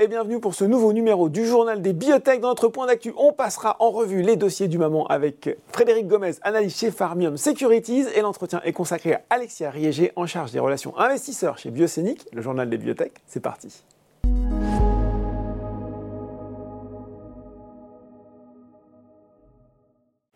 Et bienvenue pour ce nouveau numéro du journal des biotech. Dans notre point d'actu, on passera en revue les dossiers du moment avec Frédéric Gomez, analyste chez Farmium Securities. Et l'entretien est consacré à Alexia Riégé, en charge des relations investisseurs chez Biocénic, le journal des biotech. C'est parti.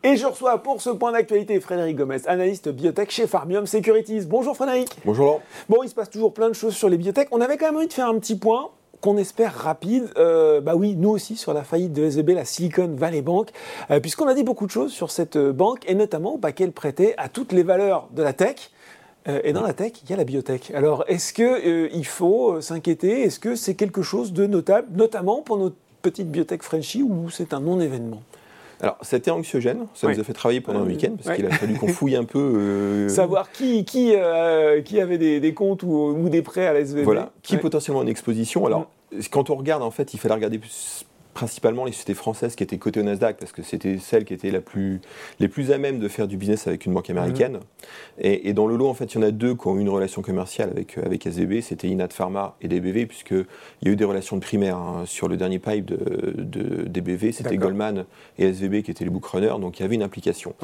Et je reçois pour ce point d'actualité Frédéric Gomez, analyste biotech chez Farmium Securities. Bonjour Frédéric. Bonjour Bon, il se passe toujours plein de choses sur les biotech. On avait quand même envie de faire un petit point qu'on espère rapide. Euh, bah oui, nous aussi sur la faillite de SVB, la Silicon Valley Bank, euh, puisqu'on a dit beaucoup de choses sur cette euh, banque et notamment bah, qu'elle prêtait à toutes les valeurs de la tech. et dans la tech, il y a la biotech. Alors, est-ce qu'il il faut s'inquiéter? Est-ce que c'est quelque chose de notable, notamment pour notre petite biotech Frenchy, ou c'est un non-événement? Alors, c'était anxiogène, ça nous a fait travailler pendant un week-end, parce qu'il a fallu qu'on fouille un peu. Savoir qui, qui, qui avait des, comptes ou, des prêts à la SVB. Voilà, qui potentiellement en exposition. Alors, mm. quand on regarde, en fait, il fallait regarder principalement les sociétés françaises qui étaient cotées au Nasdaq, parce que c'était celles qui étaient la plus, les plus à même de faire du business avec une banque américaine. Mhm. Et, dans le lot, en fait, il y en a deux qui ont eu une relation commerciale avec, euh, avec SVB, c'était Inat Pharma et DBV, puisqu'il y a eu des relations de primaire hein, sur le dernier pipe de, de DBV, c'était Goldman et SVB qui étaient les bookrunners, donc il y avait une implication.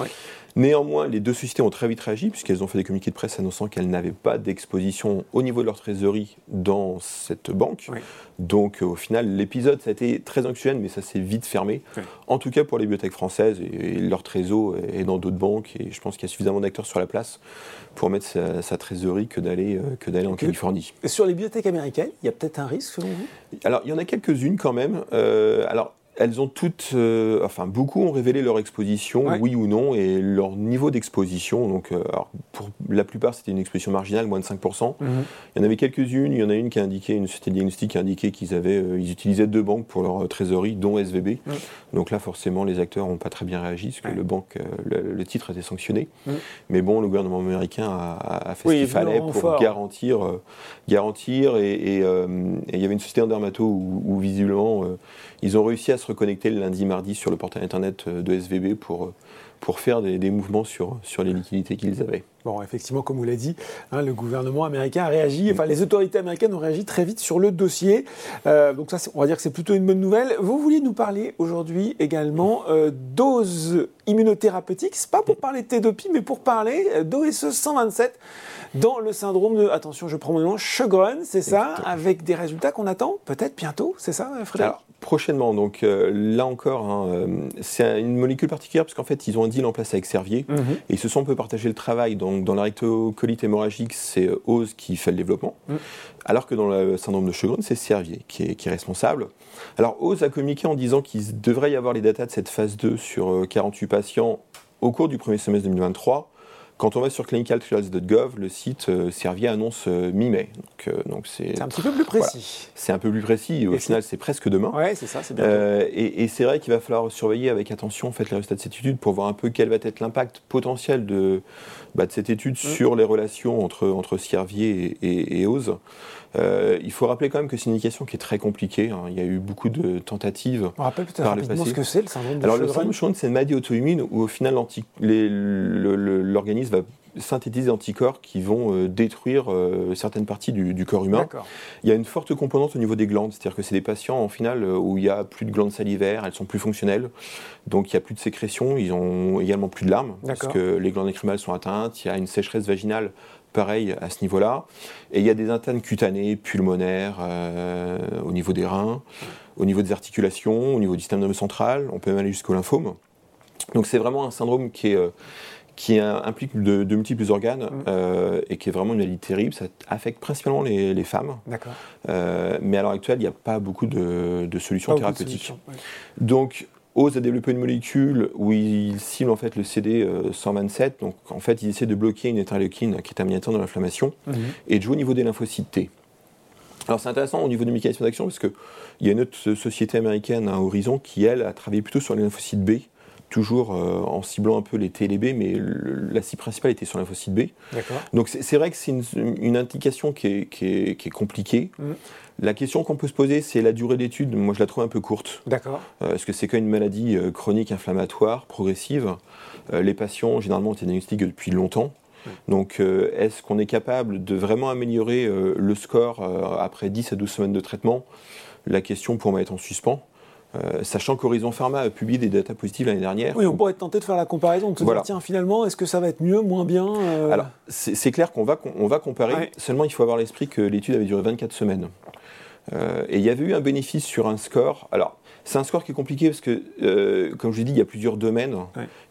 Néanmoins, les deux sociétés ont très vite réagi, puisqu'elles ont fait des communiqués de presse annonçant qu'elles n'avaient pas d'exposition au niveau de leur trésorerie dans cette banque. Donc, au final, l'épisode, ça a été très anxiogène, mais ça s'est vite fermé. En tout cas, pour les bibliothèques françaises, et, leur trésor est dans d'autres banques, et je pense qu'il y a suffisamment d'acteurs sur la place pour mettre sa, trésorerie que d'aller euh, que d'aller en Californie. sur les bibliothèques américaines, il y a peut-être un risque selon vous? Alors, il y en a quelques-unes quand même. Euh, alors, elles ont toutes, euh, enfin beaucoup ont révélé leur exposition, oui ou non, et leur niveau d'exposition. Donc, euh, pour la plupart, c'était une exposition marginale, moins de 5%. Mhm. Il y en avait quelques-unes. Il y en a une qui a indiqué, une société diagnostique qui a indiqué qu'ils avaient, euh, ils utilisaient deux banques pour leur trésorerie, dont SVB. Donc là, forcément, les acteurs n'ont pas très bien réagi, parce que le, banque, le, titre était sanctionné. Mais bon, le gouvernement américain a, fait ce qu'il fallait pour garantir, garantir. Et, il y avait une société en dermato où visiblement, ils ont réussi à se reconnecter le lundi, mardi sur le portail internet euh, de SVB pour, euh, pour faire des, mouvements sur, sur les liquidités qu'ils avaient. Bon, effectivement, comme vous l'avez dit, hein, le gouvernement américain a réagi, enfin les autorités américaines ont réagi très vite sur le dossier. Euh, donc ça, on va dire que c'est plutôt une bonne nouvelle. Vous vouliez nous parler aujourd'hui également euh, doses immunothérapeutiques. C'est pas pour parler de mais pour parler d'OSE 127 dans le syndrome de, attention, je prends mon nom, Sjogren, c'est ça, avec des résultats qu'on attend peut-être bientôt, c'est ça, Frédéric Prochainement, donc euh, là encore, hein, euh, c'est une molécule particulière parce qu'en fait ils ont un deal en place avec Servier mhm. et ils se sont un peu partagé le travail. Donc dans la rectocolite hémorragique, c'est euh, Ose qui fait le développement, mhm. alors que dans le syndrome de Sjogren, c'est Servier qui est, qui est, responsable. Alors Ose a communiqué en disant qu'il devrait y avoir les datas de cette phase 2 sur 48 patients au cours du premier semestre 2023. Quand on va sur clinicaltrials.gov, le site euh, Servier annonce euh, mi-mai. Donc, euh, c'est un petit peu plus précis. C'est un peu plus précis. Au final, c'est presque demain. Ouais, c'est ça, c'est bien. et, c'est vrai qu'il va falloir surveiller avec attention en fait, les résultats de cette étude pour voir un peu quel va être l'impact potentiel de, bah, de cette étude mm. sur les relations entre, entre Servier et, et, Ose. il faut rappeler quand même que c'est une indication qui est très compliquée. Hein. Il y a eu beaucoup de tentatives. On rappelle peut-être rapidement ce que c'est le syndrome de Alors, le syndrome de c'est une maladie auto-immune où au final l'organisme va synthétiser des anticorps qui vont euh, détruire euh, certaines parties du, corps humain. Il y a une forte composante au niveau des glandes, c'est-à-dire que c'est des patients en final euh, où il y a plus de glandes salivaires, elles sont plus fonctionnelles, donc il n'y a plus de sécrétion, ils ont également plus de larmes, parce que les glandes écrymales sont atteintes, il y a une sécheresse vaginale pareil à ce niveau-là, et il y a des internes cutanées, pulmonaires, au niveau des reins, au niveau des articulations, au niveau du système nerveux central, on peut même aller jusqu'au lymphome. Donc c'est vraiment un syndrome qui, est, qui implique de, multiples organes mm. euh, et qui est vraiment une maladie terrible. Ça affecte principalement les, femmes. D'accord. Euh, mais à l'heure actuelle, il n'y a pas beaucoup de, solutions thérapeutiques. Donc OSE a développé une molécule où il cible en fait le CD 127. Donc en fait, il essaie de bloquer une interleukine qui est un médiateur de l'inflammation mm-hmm. et de jouer au niveau des lymphocytes T. Alors c'est intéressant au niveau des mécanismes d'action parce qu'il y a une autre société américaine à Horizon qui, elle, a travaillé plutôt sur les lymphocytes B toujours euh, en ciblant un peu les T et les B, mais la cible principale était sur lymphocyte B. Donc c'est vrai que c'est une, indication qui est, compliquée. Mm. La question qu'on peut se poser, c'est la durée d'étude. Moi, je la trouve un peu courte. D'accord. Euh, parce que c'est quand même une maladie euh, chronique inflammatoire, progressive? les patients, généralement, ont été diagnostiqués depuis longtemps. Donc, est-ce qu'on est capable de vraiment améliorer le score après 10 à 12 semaines de traitement? La question pour moi est en suspens. Euh, sachant qu'Horizon Pharma a publié des datas positives l'année dernière. Oui, on pourrait être tenté de faire la comparaison, de se dire, tiens, finalement, est-ce que ça va être mieux, moins bien euh Alors, c'est clair qu'on va, on va comparer, seulement il faut avoir l'esprit que l'étude avait duré 24 semaines. Euh, et il y avait eu un bénéfice sur un score. Alors, c'est un score qui est compliqué parce que, comme je l'ai dit, il y a plusieurs domaines.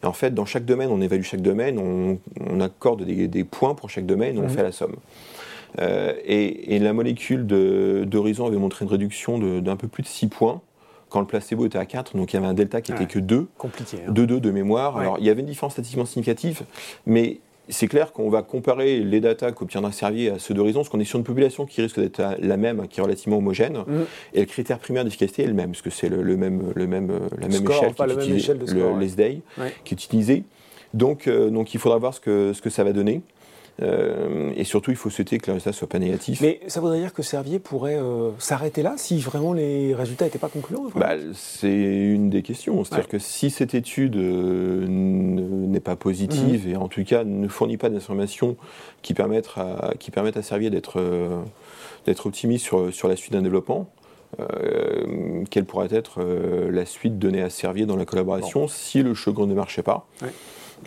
Et en fait, dans chaque domaine, on évalue chaque domaine, on, accorde des, points pour chaque domaine, on fait la somme. et, et, la molécule d'Horizon avait montré une réduction d'un peu plus de 6 points quand le placebo était à 4, donc il y avait un delta qui était que 2. Compliqué. 2-2 hein. de mémoire. Alors il y avait une différence statistiquement significative, mais c'est clair qu'on va comparer les datas qu'obtiendra Servier à ceux d'Horizon, parce qu'on est sur une population qui risque d'être la même, qui est relativement homogène, mm. et le critère primaire d'efficacité est le même, parce que c'est le, même, le même, la même échelle, qui est utilisée, le, l'ESDAI, qui est utilisé. Donc, euh, donc il faudra voir ce que, ce que ça va donner. Euh, et surtout, il faut souhaiter que le résultat soit pas négatif. Mais ça voudrait dire que Servier pourrait euh, s'arrêter là si vraiment les résultats n'étaient pas concluants bah, C'est une des questions. C'est-à-dire que si cette étude euh, n'est pas positive mhm. et en tout cas ne fournit pas d'informations qui permettent à, qui permettent à Servier d'être d'être optimiste sur, sur la suite d'un développement, quelle pourrait être la suite donnée à Servier dans la collaboration si le second ne marchait pas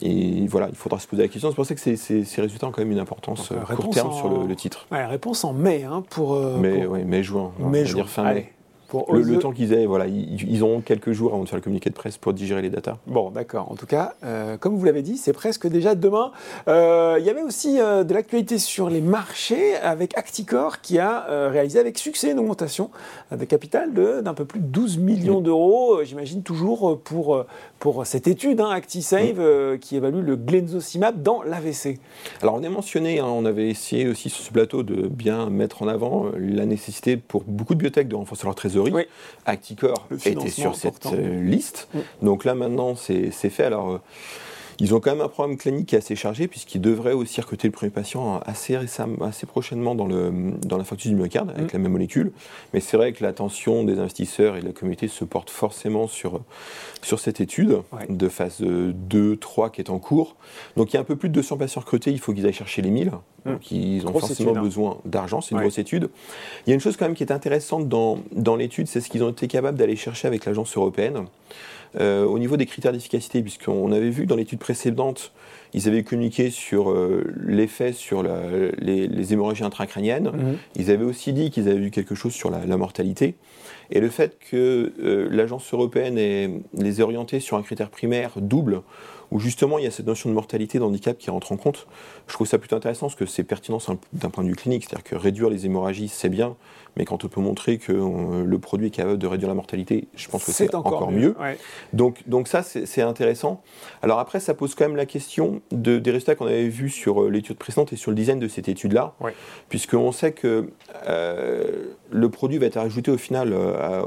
et voilà, il faudra se poser la question. C'est pour ça que ces, résultats ont quand même une importance euh, court terme sur le, titre. réponse en mai hein, pour. Euh, mai, mai, juin. Mai, juin. Dire fin mai le, temps qu'ils aient, voilà, ils, ont quelques jours avant de faire le communiqué de presse pour digérer les datas. Bon, d'accord. En tout cas, euh, comme vous l'avez dit, c'est presque déjà demain. Euh, il y avait aussi euh, de l'actualité sur les marchés avec Acticor qui a réalisé avec succès une augmentation de capital d'un peu plus de 12 millions d'euros, j'imagine toujours pour, pour cette étude hein, ActiSave qui évalue le glenzocimab dans l'AVC. Alors on est mentionné, hein, on avait essayé aussi sur ce plateau de bien mettre en avant la nécessité pour beaucoup de biotech de renforcer leur oui. Acticor était sur cette euh, liste. Donc là maintenant c'est fait. Alors euh, ils ont quand même un programme clinique qui est assez chargé, puisqu'ils devraient aussi recruter le premier patient assez, récemment, assez prochainement dans, le, dans l'infarctus du myocarde, avec mm. la même molécule. Mais c'est vrai que l'attention des investisseurs et de la communauté se porte forcément sur, sur cette étude de phase 2, 3 qui est en cours. Donc il y a un peu plus de 200 patients recrutés, il faut qu'ils aillent chercher les 1000. Mm. Donc ils ont forcément hein. besoin d'argent, c'est une grosse étude. Il y a une chose quand même qui est intéressante dans, dans l'étude, c'est ce qu'ils ont été capables d'aller chercher avec l'agence européenne. Euh, au niveau des critères d'efficacité, puisqu'on avait vu dans l'étude précédente, ils avaient communiqué sur euh, l'effet sur les, hémorragies intracrâniennes. Mhm. Ils avaient aussi dit qu'ils avaient vu quelque chose sur la, mortalité. Et le fait que euh, l'agence européenne les ait orientés sur un critère primaire double, où justement il y a cette notion de mortalité, d'handicap qui rentre en compte, je trouve ça plutôt intéressant parce que c'est pertinent d'un point de vue clinique. C'est-à-dire que réduire les hémorragies, c'est bien, mais quand on peut montrer que euh, le produit est capable de réduire la mortalité, je pense que c'est encore, mieux. Donc, donc ça, c'est intéressant. Alors après, ça pose quand même la question de, des résultats qu'on avait vus sur euh, l'étude précédente et sur le design de cette étude-là, puisqu'on sait que euh, le produit va être ajouté au final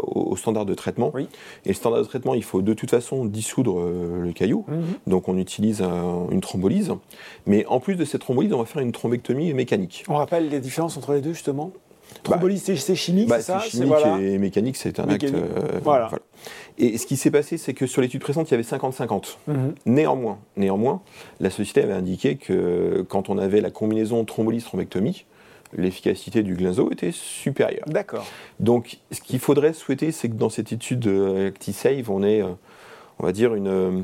au, standard de traitement. Et le standard de traitement, il faut de toute façon dissoudre le caillou. Mhm. Donc on utilise une thrombolyse. Mais en plus de cette thrombolyse, on va faire une thrombectomie mécanique. On rappelle les différences entre les deux justement Thrombolyse, bah, c'est chimique, bah, c'est ça chimique et mécanique, c'est un acte. Euh, voilà. Et ce qui s'est passé, c'est que sur l'étude présente, il y avait 50-50. Mhm. Néanmoins, néanmoins, la société avait indiqué que quand on avait la combinaison thrombolyse-thrombectomie, l'efficacité du glinzo était supérieure. D'accord. Donc, ce qu'il faudrait souhaiter, c'est que dans cette étude ActiSave, on ait, euh, on va dire, une euh,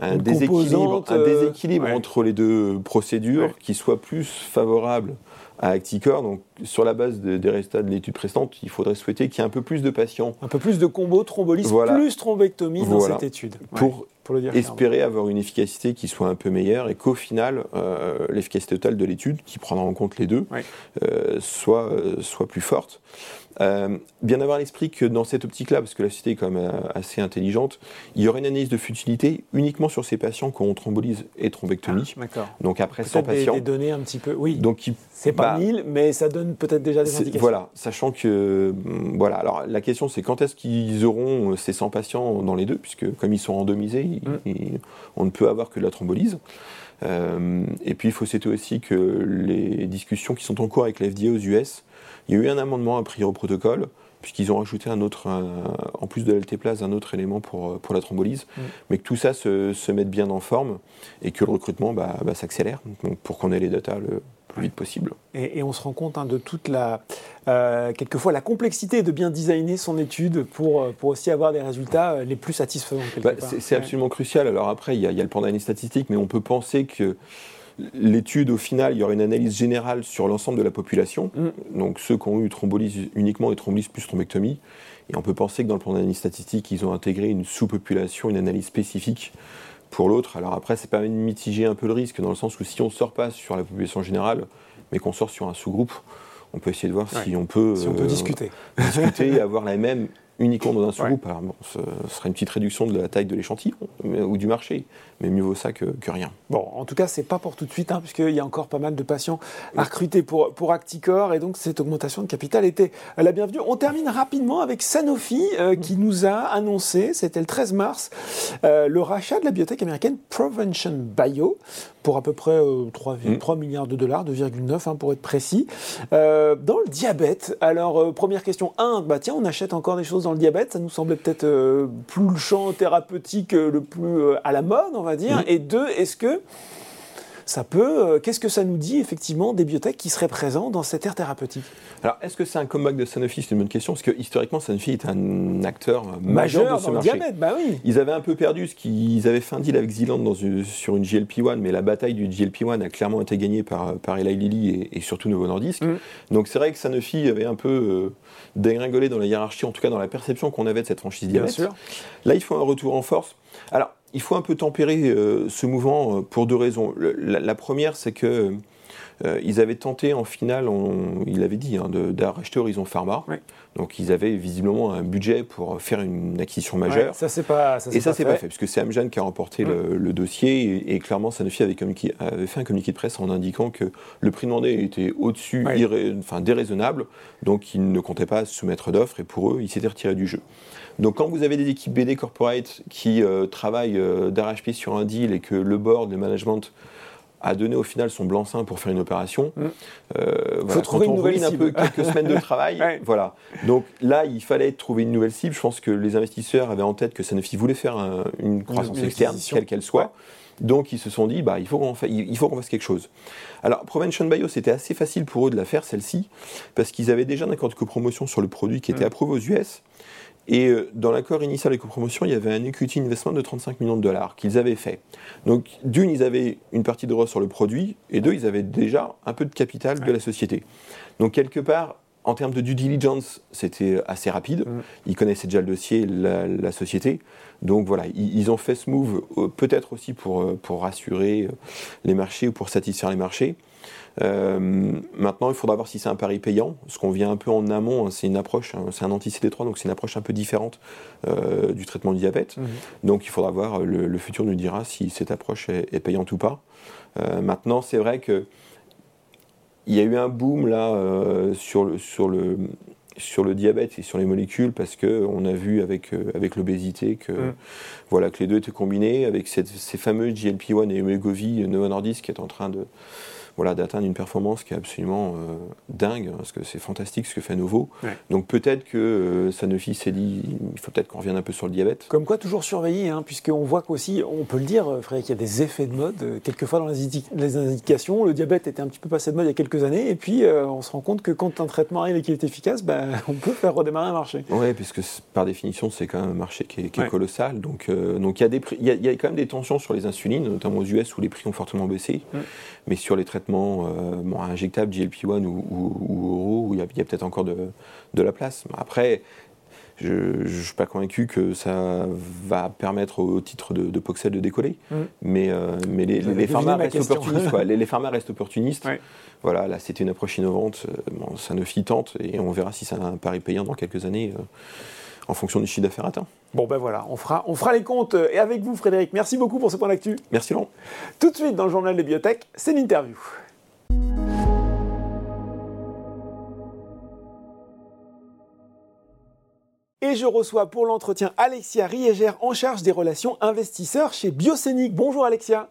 un déséquilibre, un déséquilibre entre les deux procédures qui soit plus favorable à Acticor. Donc, sur la base des résultats de l'étude précédente, il faudrait souhaiter qu'il y ait un peu plus de patients. Un peu plus de combos thrombolyse plus thrombectomie dans cette étude. Pour espérer avoir une efficacité qui soit un peu meilleure et qu'au final, euh, l'efficacité totale de l'étude, qui prendra en compte les deux, euh, soit, euh, soit plus forte. Euh, bien avoir à l'esprit que dans cette optique-là, parce que la société est quand même assez intelligente, il y aurait une analyse de futilité uniquement sur ces patients qui ont thrombolyse et thrombectomie. Ah, Donc après 100 patients. Des, des données un petit peu, oui. Donc c'est pas 1000, bah, mais ça donne peut-être déjà des indications. Voilà, sachant que mm, voilà. Alors la question c'est quand est-ce qu'ils auront ces 100 patients dans les deux, puisque comme ils sont randomisés, on ne peut avoir que de la thrombolyse. et puis il faut citer aussi que les discussions qui sont en cours avec la FDA aux US il y a eu un amendement à priori au protocole puisqu'ils ont rajouté un autre, en plus de l'altéplase, un autre élément pour, pour la thrombolyse, mais que tout ça se, se, mette bien en forme et que le recrutement bah, bah, s'accélère pour qu'on ait les datas le plus vite possible. Et, on se rend compte hein, de toute la, euh, quelquefois, la complexité de bien designer son étude pour, euh, pour aussi avoir des résultats euh, les plus satisfaisants. Bah, c'est absolument crucial. Alors après, il y, a, le plan d'analyse statistique, mais on peut penser que l'étude, au final, il y aura une analyse générale sur l'ensemble de la population, mm. donc ceux qui ont eu thrombolyse uniquement et thrombolyse plus thrombectomie. Et on peut penser que dans le plan d'analyse statistique, ils ont intégré une sous-population, une analyse spécifique pour l'autre. Alors après, ça permet de mitiger un peu le risque, dans le sens où si on ne sort pas sur la population générale, mais qu'on sort sur un sous-groupe, on peut essayer de voir si on peut, si on peut discuter. discuter et avoir la même uniquement dans un sous-groupe. Alors bon, ce serait une petite réduction de la taille de l'échantillon ou du marché, mais mieux vaut ça que, rien. Bon, en tout cas, c'est pas pour tout de suite, hein, puisqu'il y a encore pas mal de patients à recruter pour, pour Acticor, et donc cette augmentation de capital était la bienvenue. On termine rapidement avec Sanofi, euh, qui nous a annoncé, c'était le 13 mars, euh, le rachat de la biotech américaine Prevention Bio pour à peu près 3, euh, 3 mm. milliards de dollars, 2,9 hein, pour être précis, dans le diabète. Alors, première question, 1, bah tiens, on achète encore des choses dans le diabète, ça nous semblait peut-être plus le champ thérapeutique le plus à la mode, on va dire. Et deux, est-ce que ça peut. Euh, qu'est-ce que ça nous dit effectivement des biotech qui seraient présents dans cette ère thérapeutique? Alors, est-ce que c'est un comeback de Sanofi? C'est une bonne question, parce que historiquement, Sanofi est un acteur majeur, de ce marché. Diabète, bah oui. Ils avaient un peu perdu ce qu'ils avaient fait un deal avec Zealand dans sur une GLP-1, mais la bataille du GLP-1 a clairement été gagnée par, par Eli Lilly et, surtout Novo Nordisk. Mm. Donc, c'est vrai que Sanofi avait un peu euh, dégringolé dans la hiérarchie, en tout cas dans la perception qu'on avait de cette franchise diabète. Bien sûr. Là, il faut un retour en force. Alors, il faut un peu tempérer euh, ce mouvement euh, pour deux raisons. la, première, c'est que euh, ils avaient tenté en finale, il avait dit, hein, d'arracher Horizon Pharma. Donc ils avaient visiblement un budget pour faire une acquisition majeure. ça c'est pas. Ça, et ça c'est pas, fait, puisque c'est Amgen qui a remporté le, dossier et, clairement Sanofi avait, avait, fait un communiqué de presse en indiquant que le prix demandé était au-dessus, enfin déraisonnable, donc ils ne comptaient pas soumettre d'offres et pour eux ils s'étaient retirés du jeu. Donc quand vous avez des équipes BD corporate qui euh, travaillent euh, d'arrache-pied sur un deal et que le board, le management a donné au final son blanc-seing pour faire une opération. Mmh. Euh, faut trouver une nouvelle un peu quelques semaines de travail, voilà. Donc là, il fallait trouver une nouvelle cible. Je pense que les investisseurs avaient en tête que Sanofi voulait faire une croissance externe, quelle qu'elle soit. Donc ils se sont dit, bah, il faut qu'on fasse quelque chose. Alors Prevention Bio, c'était assez facile pour eux de la faire, celle-ci, parce qu'ils avaient déjà un accord de copromotion sur le produit qui était mmh. approuvé aux US. Et euh, dans l'accord initial de copromotion, il y avait un equity investment de 35 millions de dollars qu'ils avaient fait. Donc, d'une, ils avaient une partie de droit sur le produit, et deux, ils avaient déjà un peu de capital de la société. Donc, quelque part, en termes de due diligence, c'était assez rapide. Mm. Ils connaissaient déjà le dossier, la, société. Donc voilà, ils, ont fait ce move euh, peut-être aussi pour, euh, pour rassurer les marchés ou pour satisfaire les marchés. Euh, maintenant, il faudra voir si c'est un pari payant. Ce qu'on vient un peu en amont, hein, c'est une approche, hein, c'est un anti-CD3, donc c'est une approche un peu différente euh, du traitement du diabète. Mhm. Donc il faudra voir, le, futur nous dira si cette approche est, payante ou pas. Euh, maintenant, c'est vrai que il y a eu un boom là sur le, sur le sur le diabète et sur les molécules parce que on a vu avec avec l'obésité que mhm. voilà que les deux étaient combinés avec ces fameux GLP-1 et Wegovy Novo Nordisk qui est en train de voilà, d'atteindre une performance qui est absolument euh, dingue, hein, parce que c'est fantastique ce que fait Novo. Donc peut-être que euh, Sanofi s'est dit, il faut peut-être qu'on revienne un peu sur le diabète. Comme quoi, toujours surveiller, hein, puisqu'on voit qu'aussi, on peut le dire, euh, Frédéric, il y a des effets de mode. Quelquefois dans les, indications, le diabète était un petit peu passé de mode il y a quelques années, et puis on se rend compte que quand un traitement arrive et qu'il est efficace, on peut faire redémarrer un marché. Oui, puisque par définition, c'est quand même un marché qui est, colossal. Donc donc il y, a des il, y a, quand même des tensions sur les insulines, notamment aux US où les prix ont fortement baissé. Mais sur les traitements euh, injectables, GLP-1 ou, ou, où il y a, peut-être encore de, la place. Après, je ne suis pas convaincu que ça va permettre au titre de, de Poxel de décoller. Mm. Mais, euh, mais les, les, pharma restent opportunistes. les, les, pharma restent opportunistes. Voilà, là, c'était une approche innovante. Euh, bon, Sanofi tente et on verra si ça a un pari payant dans quelques années en fonction du chiffre d'affaires atteint. Bon ben voilà, on fera, on fera les comptes. Et avec vous, Frédéric, merci beaucoup pour ce point d'actu. Merci Laurent. Tout de suite dans le journal des biotech, c'est l'interview. Et je reçois pour l'entretien Alexia Riegère en charge des relations investisseurs chez Biocénic. Bonjour Alexia.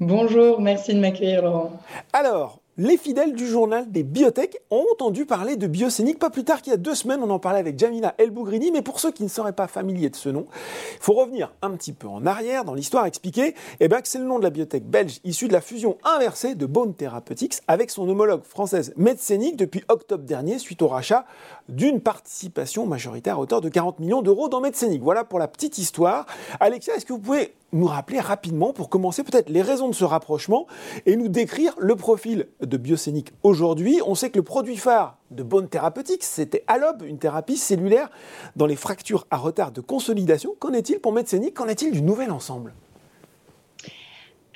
Bonjour, merci de m'accueillir Laurent. Alors, Les fidèles du journal des biotech ont entendu parler de Biocénique pas plus tard qu'il y a deux semaines. On en parlait avec Jamila Elbougrini. Mais pour ceux qui ne seraient pas familiers de ce nom, il faut revenir un petit peu en arrière dans l'histoire, expliquer eh ben, que c'est le nom de la biotech belge issue de la fusion inversée de Bone Therapeutics avec son homologue française Medcenic depuis octobre dernier suite au rachat d'une participation majoritaire à hauteur de 40 millions d'euros dans Medcenic. Voilà pour la petite histoire. Alexia, est-ce que vous pouvez nous rappeler rapidement, pour commencer peut-être les raisons de ce rapprochement et nous décrire le profil de Biocénique aujourd'hui. On sait que le produit phare de Bone Therapeutics, c'était Alob, une thérapie cellulaire dans les fractures à retard de consolidation. Qu'en est-il pour Medcenic Qu'en est-il du nouvel ensemble?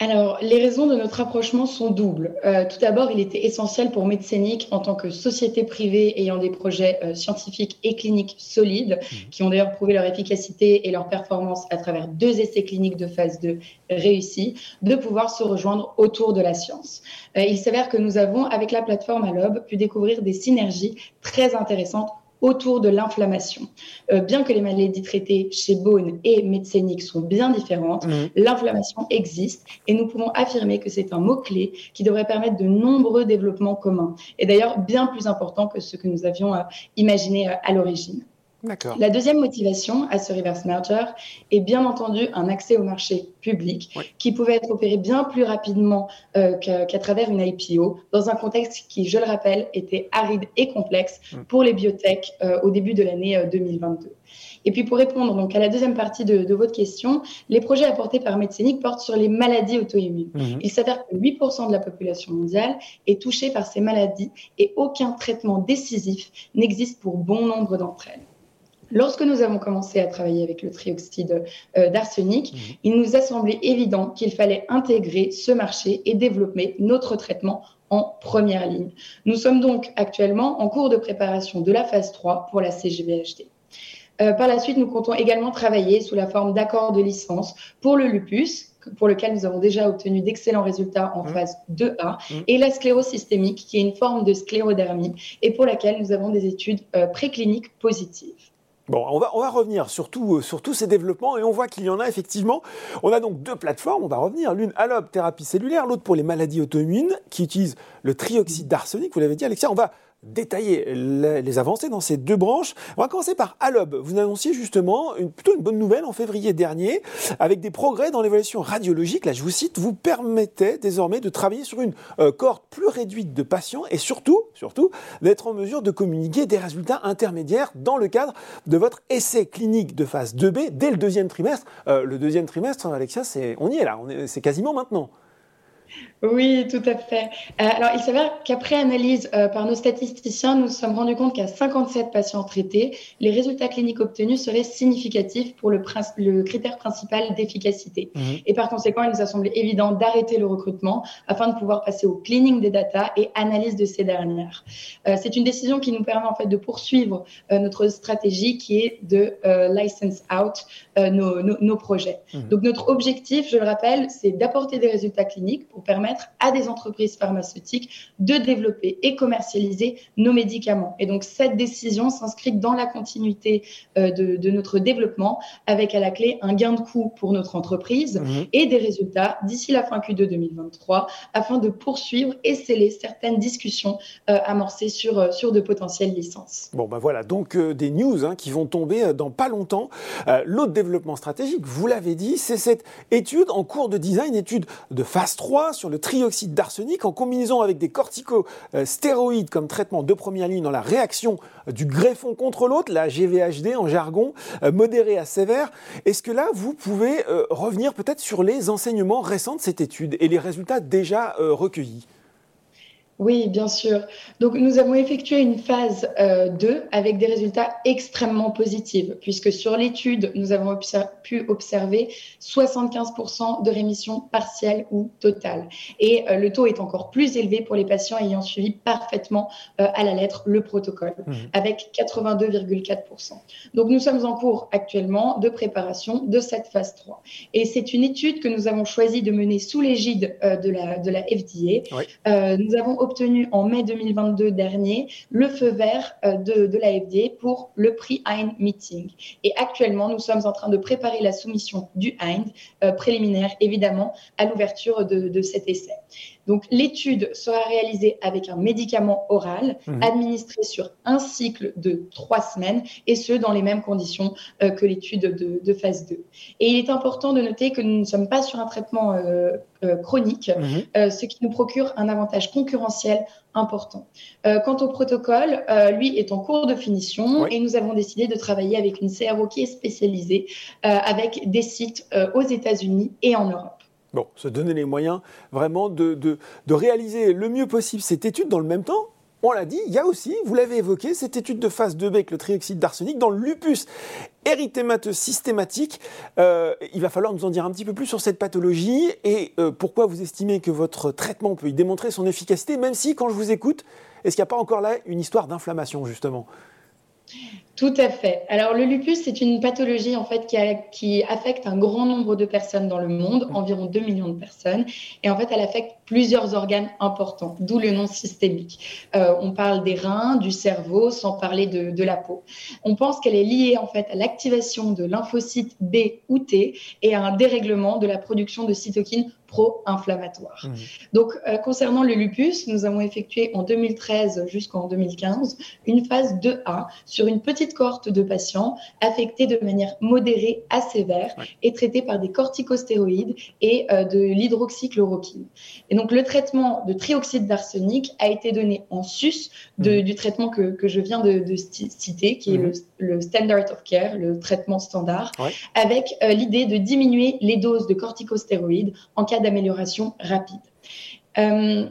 Alors, les raisons de notre rapprochement sont doubles. Euh, tout d'abord, il était essentiel pour Medcenic, en tant que société privée ayant des projets euh, scientifiques et cliniques solides, mmh. qui ont d'ailleurs prouvé leur efficacité et leur performance à travers deux essais cliniques de phase 2 réussis, de pouvoir se rejoindre autour de la science. Euh, il s'avère que nous avons, avec la plateforme Alob, pu découvrir des synergies très intéressantes autour de l'inflammation. Euh, bien que les maladies traitées chez Bone et Médecinique sont bien différentes, mmh. l'inflammation existe et nous pouvons affirmer que c'est un mot-clé qui devrait permettre de nombreux développements communs et d'ailleurs bien plus important que ce que nous avions euh, imaginé euh, à l'origine. La deuxième motivation à ce reverse merger est bien entendu un accès au marché public qui pouvait être opéré bien plus rapidement euh, qu'à travers une IPO dans un contexte qui, je le rappelle, était aride et complexe mm. pour les biotech euh, au début de l'année 2022. Euh, et puis pour répondre donc à la deuxième partie de, votre question, les projets apportés par Médecinique portent sur les maladies auto-immunes. Mm-hmm. Il s'avère que 8% de la population mondiale est touchée par ces maladies et aucun traitement décisif n'existe pour bon nombre d'entre elles. Lorsque nous avons commencé à travailler avec le trioxyde euh, d'arsenic, mhm. il nous a semblé évident qu'il fallait intégrer ce marché et développer notre traitement en première ligne. Nous sommes donc actuellement en cours de préparation de la phase 3 pour la CGVHD. Euh, par la suite, nous comptons également travailler sous la forme d'accords de licence pour le lupus, pour lequel nous avons déjà obtenu d'excellents résultats en mhm. phase 2A, mhm. et la sclérose systémique, qui est une forme de sclérodermie, et pour laquelle nous avons des études euh, précliniques positives. Bon, on va, revenir sur, euh, sur tous ces développements et on voit qu'il y en a effectivement. On a donc deux plateformes, on va revenir. L'une Alob, thérapie cellulaire, l'autre pour les maladies auto-immunes qui utilisent le trioxyde d'arsenic. Vous l'avez dit, Alexia. On va détailler les avancées dans ces deux branches. On va commencer par Alob. Vous annonciez justement une, plutôt une bonne nouvelle en février dernier, avec des progrès dans l'évaluation radiologique. Là, je vous cite, vous permettait désormais de travailler sur une euh, cohorte plus réduite de patients et surtout, surtout, d'être en mesure de communiquer des résultats intermédiaires dans le cadre de votre essai clinique de phase 2B dès le deuxième trimestre. Euh, le deuxième trimestre, Alexia, on y est là, c'est quasiment maintenant. Oui, tout à fait. Euh, alors, il s'avère qu'après analyse euh, par nos statisticiens, nous nous sommes rendus compte qu'à 57 patients traités, les résultats cliniques obtenus seraient significatifs pour le, le critère principal d'efficacité. Mhm. Et par conséquent, il nous a semblé évident d'arrêter le recrutement afin de pouvoir passer au cleaning des data et analyse de ces dernières. Euh, c'est une décision qui nous permet en fait de poursuivre notre stratégie qui est de license out nos, nos, projets. Mhm. Donc, notre objectif, je le rappelle, c'est d'apporter des résultats cliniques pour permettre à des entreprises pharmaceutiques de développer et commercialiser nos médicaments. Et donc cette décision s'inscrit dans la continuité euh, de, notre développement avec à la clé un gain de coût pour notre entreprise mhm. et des résultats d'ici la fin Q2 2023 afin de poursuivre et sceller certaines discussions euh, amorcées sur, euh, sur de potentielles licences. Bon ben voilà, donc des news hein, qui vont tomber dans pas longtemps. L'autre développement stratégique, vous l'avez dit, c'est cette étude en cours de design, étude de phase 3 sur le trioxyde d'arsenic en combinaison avec des corticostéroïdes comme traitement de première ligne dans la réaction du greffon contre l'autre, la GVHD en jargon, euh, modéré à sévère. Est-ce que là, vous pouvez euh, revenir peut-être sur les enseignements récents de cette étude et les résultats déjà euh, recueillis? Oui, bien sûr. Donc, nous avons effectué une phase 2 euh, avec des résultats extrêmement positifs, puisque sur l'étude, nous avons pu observer 75% de rémission partielle ou totale. Et euh, le taux est encore plus élevé pour les patients ayant suivi parfaitement euh, à la lettre le protocole, mmh. avec 82,4%. Donc, nous sommes en cours actuellement de préparation de cette phase 3. Et c'est une étude que nous avons choisi de mener sous l'égide de, la, de la FDA. nous avons obtenu en mai 2022 dernier le feu vert euh, de, de pour le prix Hind Meeting. Et actuellement, nous sommes en train de préparer la soumission du Hind, euh, préliminaire évidemment, à l'ouverture de cet essai. Donc l'étude sera réalisée avec un médicament oral mhm. administré sur un cycle de trois semaines et ce dans les mêmes conditions euh, que l'étude de, phase 2. Et il est important de noter que nous ne sommes pas sur un traitement euh, euh, chronique, mhm. ce qui nous procure un avantage concurrentiel important. quant au protocole, lui est en cours de finition et nous avons décidé de travailler avec une CRO qui est spécialisée avec des sites aux États-Unis et en Europe. Bon, se donner les moyens vraiment de, réaliser le mieux possible cette étude dans le même temps on l'a dit, il y a aussi, vous l'avez évoqué, cette étude de phase 2B avec le trioxyde d'arsenic dans le lupus érythémateux systématique. Euh, il va falloir nous en dire un petit peu plus sur cette pathologie et euh, pourquoi vous estimez que votre traitement peut y démontrer son efficacité, même si, quand je vous écoute, est-ce qu'il n'y a pas encore là une histoire d'inflammation, justement? Tout à fait. Alors le lupus, c'est une pathologie en fait qui, affecte un grand nombre de personnes dans le monde, environ 2 millions de personnes, et en fait elle affecte plusieurs organes importants, d'où le nom systémique. Euh, on parle des reins, du cerveau, sans parler de, de la peau. On pense qu'elle est liée en fait à l'activation de lymphocytes B ou T et à un dérèglement de la production de cytokines pro-inflammatoire. Mmh. Donc, euh, concernant le lupus, nous avons effectué en 2013 jusqu'en 2015 une phase 2A sur une petite cohorte de patients affectés de manière modérée à sévère et traités par des corticostéroïdes et euh, de l'hydroxychloroquine. Et donc, le traitement de trioxyde d'arsenic a été donné en sus de, mmh. du traitement que, que, je viens de, de citer, qui est mmh. le, le, standard of care, le traitement standard, avec euh, l'idée de diminuer les doses de corticostéroïdes en cas d'amélioration rapide. Euh,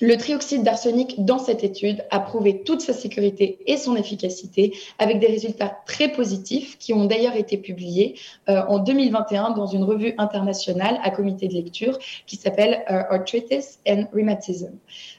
le trioxyde d'arsenic dans cette étude a prouvé toute sa sécurité et son efficacité avec des résultats très positifs qui ont d'ailleurs été publiés euh, en 2021 dans une revue internationale à comité de lecture qui s'appelle euh, Arthritis and Rheumatism.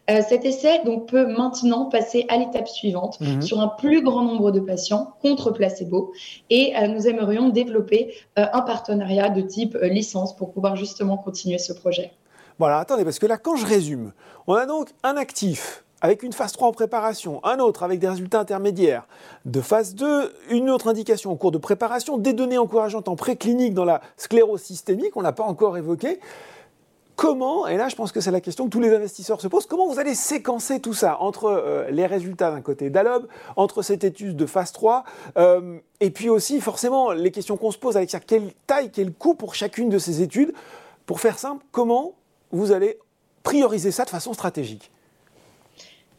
cet essai donc peut maintenant passer à l'étape suivante mhm. sur un plus grand nombre de patients contre placebo et nous aimerions développer un partenariat de type licence pour pouvoir justement continuer ce projet. Voilà, attendez, parce que là, quand je résume, on a donc un actif avec une phase 3 en préparation, un autre avec des résultats intermédiaires, de phase 2, une autre indication en cours de préparation, des données encourageantes en préclinique dans la sclérose systémique, on n'a pas encore évoqué. Comment, et là je pense que c'est la question que tous les investisseurs se posent, comment vous allez séquencer tout ça entre euh, les résultats d'un côté d'Alob, entre cette étude de phase 3, euh, et puis aussi forcément les questions qu'on se pose avec ça, quelle taille, quel coût pour chacune de ces études Pour faire simple, comment vous allez prioriser ça de façon stratégique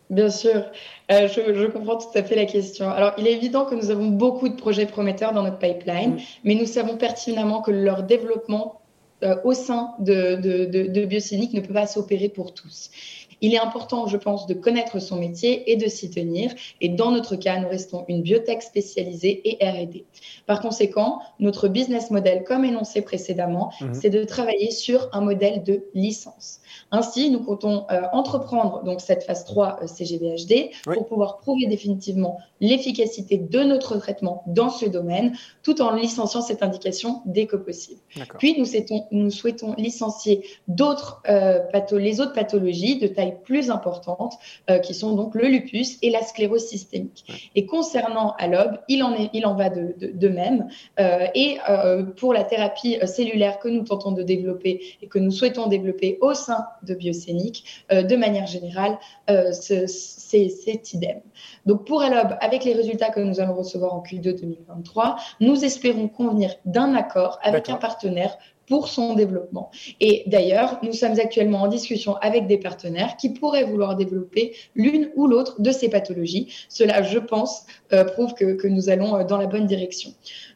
Bien sûr, euh, je, comprends tout à fait la question. Alors, il est évident que nous avons beaucoup de projets prometteurs dans notre pipeline, mais nous savons pertinemment que leur développement euh, au sein de, de, de, de ne peut pas s'opérer pour tous. Il est important, je pense, de connaître son métier et de s'y tenir. Et dans notre cas, nous restons une biotech spécialisée et R&D. Par conséquent, notre business model, comme énoncé précédemment, mhm. c'est de travailler sur un modèle de licence. Ainsi, nous comptons euh, entreprendre donc cette phase 3 euh, CGVHD pour pouvoir prouver définitivement l'efficacité de notre traitement dans ce domaine, tout en licenciant cette indication dès que possible. Puis, nous souhaitons, nous souhaitons licencier d'autres euh, les autres pathologies de taille plus importante, euh, qui sont donc le lupus et la sclérose systémique. Et concernant Alob, il en, est, il en va de, de, même. Euh, et euh, pour la thérapie cellulaire que nous tentons de développer et que nous souhaitons développer au sein de Biocénique, de manière générale, c'est idem. Donc pour Alob, avec les résultats que nous allons recevoir en Q2 2023, nous espérons convenir d'un accord avec un partenaire pour son développement. Et d'ailleurs, nous sommes actuellement en discussion avec des partenaires qui pourraient vouloir développer l'une ou l'autre de ces pathologies. Cela, je pense, euh, prouve que, que, nous allons euh, dans la bonne direction.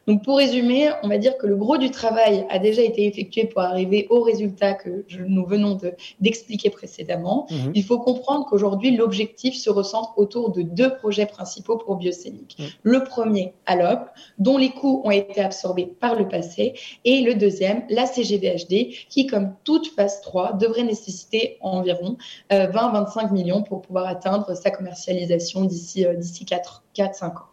Donc pour résumer, on va dire que le gros du travail a déjà été effectué pour arriver au résultat que nous venons d'expliquer précédemment. Mhm. Il faut comprendre qu'aujourd'hui, l'objectif se recentre autour de deux projets principaux pour Biocénique. Mhm. Le premier, ALOP, dont les coûts ont été absorbés par le passé, et le deuxième, la CGVHD, qui, comme toute phase 3, devrait nécessiter environ 20-25 euh, millions pour pouvoir atteindre sa commercialisation d'ici 4-5 ans.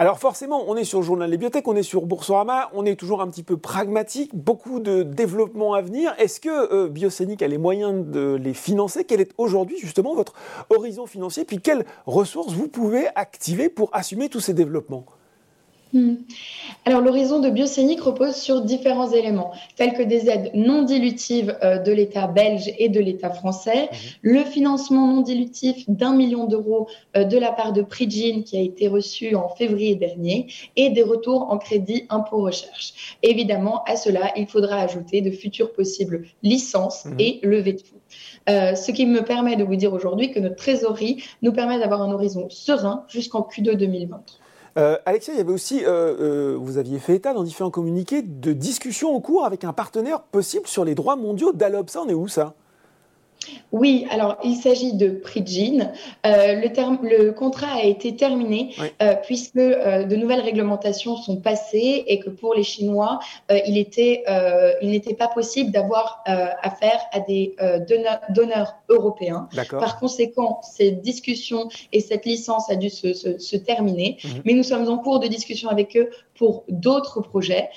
Alors forcément, on est sur le journal des bibliothèques, on est sur Boursorama, on est toujours un petit peu pragmatique, beaucoup de développement à venir. Est-ce que euh, a les moyens de les financer? Quel est aujourd'hui justement votre horizon financier? Puis quelles ressources vous pouvez activer pour assumer tous ces développements? Alors l'horizon de Biocénic repose sur différents éléments, tels que des aides non dilutives euh, de l'État belge et de l'État français, mhm. le financement non dilutif d'un million d'euros euh, de la part de Prigine qui a été reçu en février dernier, et des retours en crédit impôt recherche. Évidemment, à cela, il faudra ajouter de futures possibles licences mhm. et levées de fonds. Euh, ce qui me permet de vous dire aujourd'hui que notre trésorerie nous permet d'avoir un horizon serein jusqu'en Q2 2023. Euh, Alexia, il y avait aussi, euh, euh, vous aviez fait état dans différents communiqués de discussions en cours avec un partenaire possible sur les droits mondiaux d'Alob. Ça, on est où ça? Oui, alors il s'agit de Prigine. Euh, le, contrat a été terminé euh, puisque euh, de nouvelles réglementations sont passées et que pour les Chinois, il était, il n'était pas possible d'avoir affaire à des donneurs, européens. Par conséquent, cette discussion et cette licence a dû se, terminer, mhm. mais nous sommes en cours de discussion avec eux pour d'autres projets.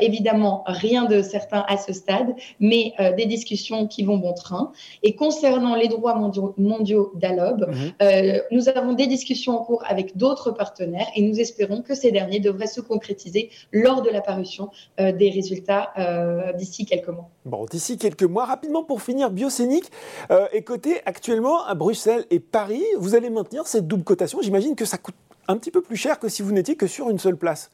évidemment, rien de certain à ce stade, mais des discussions qui vont bon train. Et concernant les droits mondiaux, mondiaux d'Alob, mhm. euh, nous avons des discussions en cours avec d'autres partenaires et nous espérons que ces derniers devraient se concrétiser lors de l'apparition euh, des résultats euh, d'ici quelques mois. Bon, d'ici quelques mois. Rapidement pour finir, Biocénic est coté actuellement à Bruxelles et Paris. Vous allez maintenir cette double cotation. J'imagine que ça coûte un petit peu plus cher que si vous n'étiez que sur une seule place.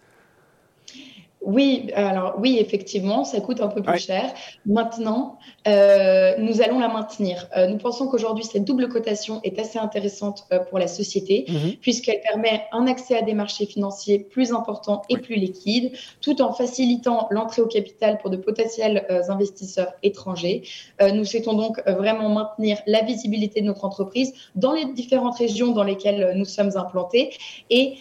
Oui, alors oui, effectivement, ça coûte un peu plus cher. Maintenant, euh, nous allons la maintenir. Euh, nous pensons qu'aujourd'hui, cette double cotation est assez intéressante euh, pour la société, mhm. puisqu'elle permet un accès à des marchés financiers plus importants et plus liquides, tout en facilitant l'entrée au capital pour de potentiels investisseurs étrangers. nous souhaitons donc vraiment maintenir la visibilité de notre entreprise dans les différentes régions dans lesquelles nous sommes implantés et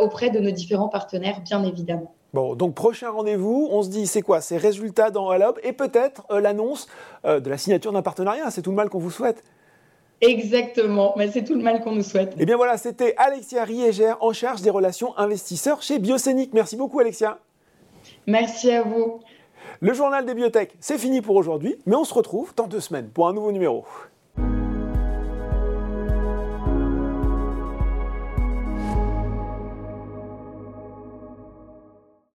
auprès de nos différents partenaires, bien évidemment. Bon, donc prochain rendez-vous, on se dit c'est quoi? C'est résultats dans Allob et peut-être euh, l'annonce euh, de la signature d'un partenariat. C'est tout le mal qu'on vous souhaite. Exactement, mais c'est tout le mal qu'on nous souhaite. Et eh bien voilà, c'était Alexia Rieger en charge des relations investisseurs chez Biocénic. Merci beaucoup Alexia. Merci à vous. Le journal des biotech, c'est fini pour aujourd'hui, mais on se retrouve dans deux semaines pour un nouveau numéro.